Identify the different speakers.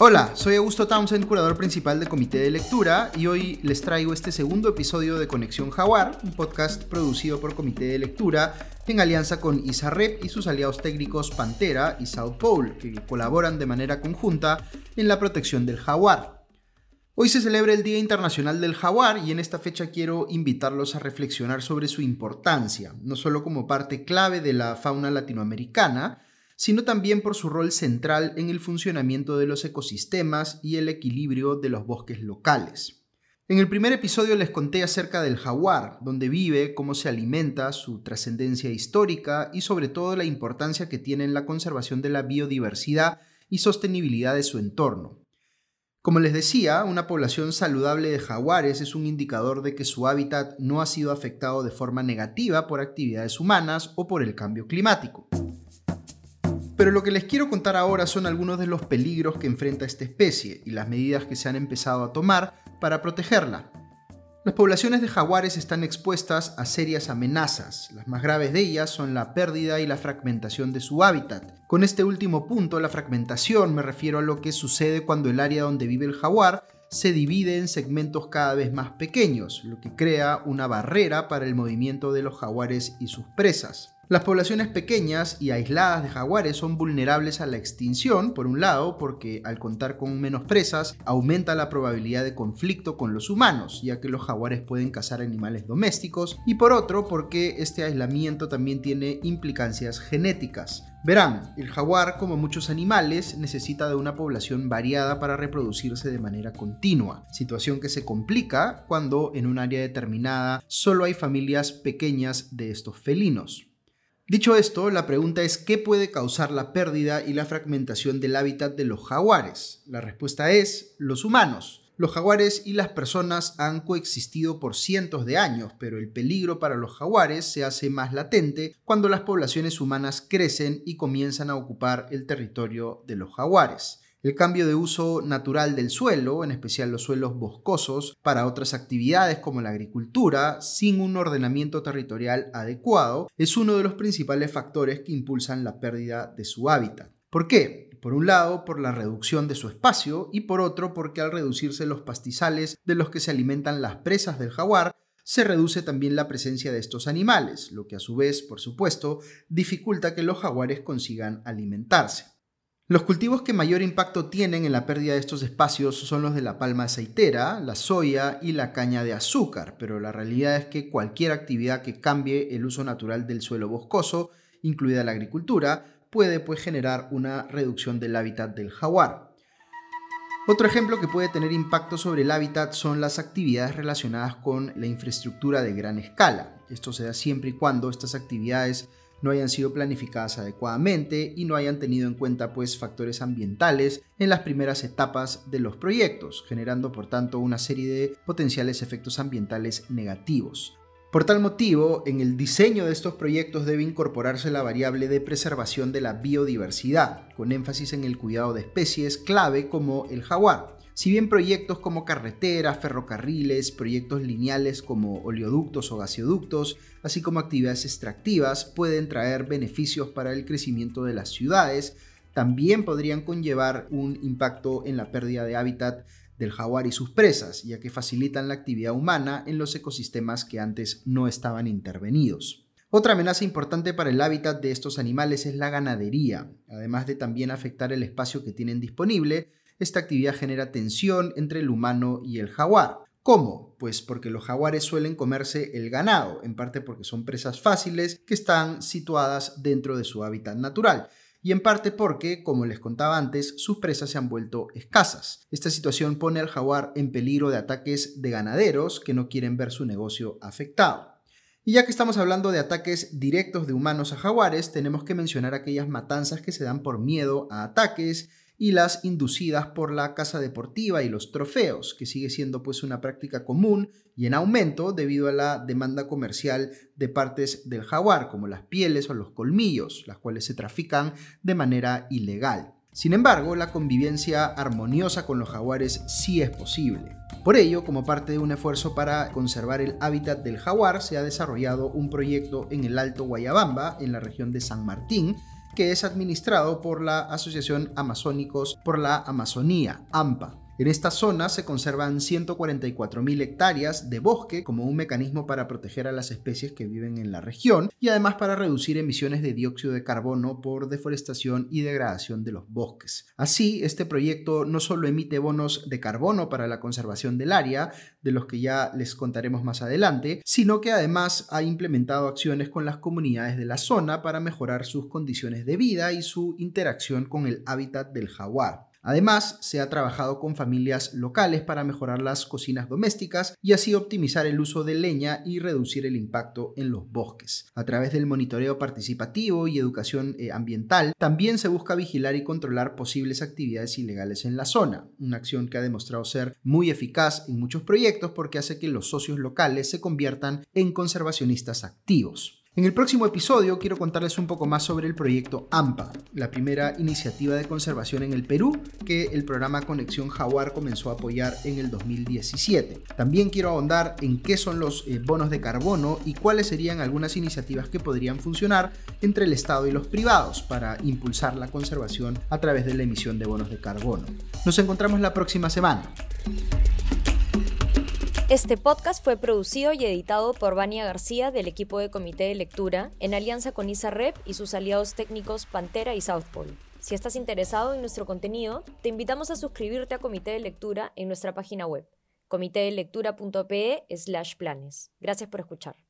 Speaker 1: Hola, soy Augusto Townsend, curador principal de Comité de Lectura, y hoy les traigo este segundo episodio de Conexión Jaguar, un podcast producido por Comité de Lectura en alianza con ISAREP y sus aliados técnicos Pantera y South Pole, que colaboran de manera conjunta en la protección del jaguar. Hoy se celebra el Día Internacional del Jaguar y en esta fecha quiero invitarlos a reflexionar sobre su importancia, no solo como parte clave de la fauna latinoamericana, sino también por su rol central en el funcionamiento de los ecosistemas y el equilibrio de los bosques locales. En el primer episodio les conté acerca del jaguar, donde vive, cómo se alimenta, su trascendencia histórica y sobre todo la importancia que tiene en la conservación de la biodiversidad y sostenibilidad de su entorno. Como les decía, una población saludable de jaguares es un indicador de que su hábitat no ha sido afectado de forma negativa por actividades humanas o por el cambio climático. Pero lo que les quiero contar ahora son algunos de los peligros que enfrenta esta especie y las medidas que se han empezado a tomar para protegerla. Las poblaciones de jaguares están expuestas a serias amenazas. Las más graves de ellas son la pérdida y la fragmentación de su hábitat. Con este último punto, la fragmentación, me refiero a lo que sucede cuando el área donde vive el jaguar se divide en segmentos cada vez más pequeños, lo que crea una barrera para el movimiento de los jaguares y sus presas. Las poblaciones pequeñas y aisladas de jaguares son vulnerables a la extinción, por un lado, porque al contar con menos presas aumenta la probabilidad de conflicto con los humanos, ya que los jaguares pueden cazar animales domésticos, y por otro, porque este aislamiento también tiene implicancias genéticas. Verán, el jaguar, como muchos animales, necesita de una población variada para reproducirse de manera continua, situación que se complica cuando en un área determinada solo hay familias pequeñas de estos felinos. Dicho esto, la pregunta es ¿qué puede causar la pérdida y la fragmentación del hábitat de los jaguares? La respuesta es los humanos. Los jaguares y las personas han coexistido por cientos de años, pero el peligro para los jaguares se hace más latente cuando las poblaciones humanas crecen y comienzan a ocupar el territorio de los jaguares. El cambio de uso natural del suelo, en especial los suelos boscosos, para otras actividades como la agricultura, sin un ordenamiento territorial adecuado, es uno de los principales factores que impulsan la pérdida de su hábitat. ¿Por qué? Por un lado, por la reducción de su espacio y por otro, porque al reducirse los pastizales de los que se alimentan las presas del jaguar, se reduce también la presencia de estos animales, lo que a su vez, por supuesto, dificulta que los jaguares consigan alimentarse. Los cultivos que mayor impacto tienen en la pérdida de estos espacios son los de la palma aceitera, la soya y la caña de azúcar, pero la realidad es que cualquier actividad que cambie el uso natural del suelo boscoso, incluida la agricultura, puede pues, generar una reducción del hábitat del jaguar. Otro ejemplo que puede tener impacto sobre el hábitat son las actividades relacionadas con la infraestructura de gran escala. Esto se da siempre y cuando estas actividades no hayan sido planificadas adecuadamente y no hayan tenido en cuenta pues factores ambientales en las primeras etapas de los proyectos, generando por tanto una serie de potenciales efectos ambientales negativos. Por tal motivo, en el diseño de estos proyectos debe incorporarse la variable de preservación de la biodiversidad, con énfasis en el cuidado de especies clave como el jaguar, si bien proyectos como carreteras, ferrocarriles, proyectos lineales como oleoductos o gasoductos, así como actividades extractivas, pueden traer beneficios para el crecimiento de las ciudades, también podrían conllevar un impacto en la pérdida de hábitat del jaguar y sus presas, ya que facilitan la actividad humana en los ecosistemas que antes no estaban intervenidos. Otra amenaza importante para el hábitat de estos animales es la ganadería, además de también afectar el espacio que tienen disponible, esta actividad genera tensión entre el humano y el jaguar. ¿Cómo? Pues porque los jaguares suelen comerse el ganado, en parte porque son presas fáciles que están situadas dentro de su hábitat natural y en parte porque, como les contaba antes, sus presas se han vuelto escasas. Esta situación pone al jaguar en peligro de ataques de ganaderos que no quieren ver su negocio afectado. Y ya que estamos hablando de ataques directos de humanos a jaguares, tenemos que mencionar aquellas matanzas que se dan por miedo a ataques y las inducidas por la casa deportiva y los trofeos, que sigue siendo pues una práctica común y en aumento debido a la demanda comercial de partes del jaguar, como las pieles o los colmillos, las cuales se trafican de manera ilegal. Sin embargo, la convivencia armoniosa con los jaguares sí es posible. Por ello, como parte de un esfuerzo para conservar el hábitat del jaguar, se ha desarrollado un proyecto en el Alto Guayabamba, en la región de San Martín, que es administrado por la Asociación Amazónicos por la Amazonía, AMPA. En esta zona se conservan 144.000 hectáreas de bosque como un mecanismo para proteger a las especies que viven en la región y además para reducir emisiones de dióxido de carbono por deforestación y degradación de los bosques. Así, este proyecto no solo emite bonos de carbono para la conservación del área, de los que ya les contaremos más adelante, sino que además ha implementado acciones con las comunidades de la zona para mejorar sus condiciones de vida y su interacción con el hábitat del jaguar. Además, se ha trabajado con familias locales para mejorar las cocinas domésticas y así optimizar el uso de leña y reducir el impacto en los bosques. A través del monitoreo participativo y educación eh, ambiental, también se busca vigilar y controlar posibles actividades ilegales en la zona, una acción que ha demostrado ser muy eficaz en muchos proyectos porque hace que los socios locales se conviertan en conservacionistas activos. En el próximo episodio quiero contarles un poco más sobre el proyecto AMPA, la primera iniciativa de conservación en el Perú que el programa Conexión Jaguar comenzó a apoyar en el 2017. También quiero ahondar en qué son los eh, bonos de carbono y cuáles serían algunas iniciativas que podrían funcionar entre el Estado y los privados para impulsar la conservación a través de la emisión de bonos de carbono. Nos encontramos la próxima semana.
Speaker 2: Este podcast fue producido y editado por Vania García del equipo de Comité de Lectura en alianza con ISAREP y sus aliados técnicos Pantera y South Pole. Si estás interesado en nuestro contenido, te invitamos a suscribirte a Comité de Lectura en nuestra página web comitedelectura.pe slash planes. Gracias por escuchar.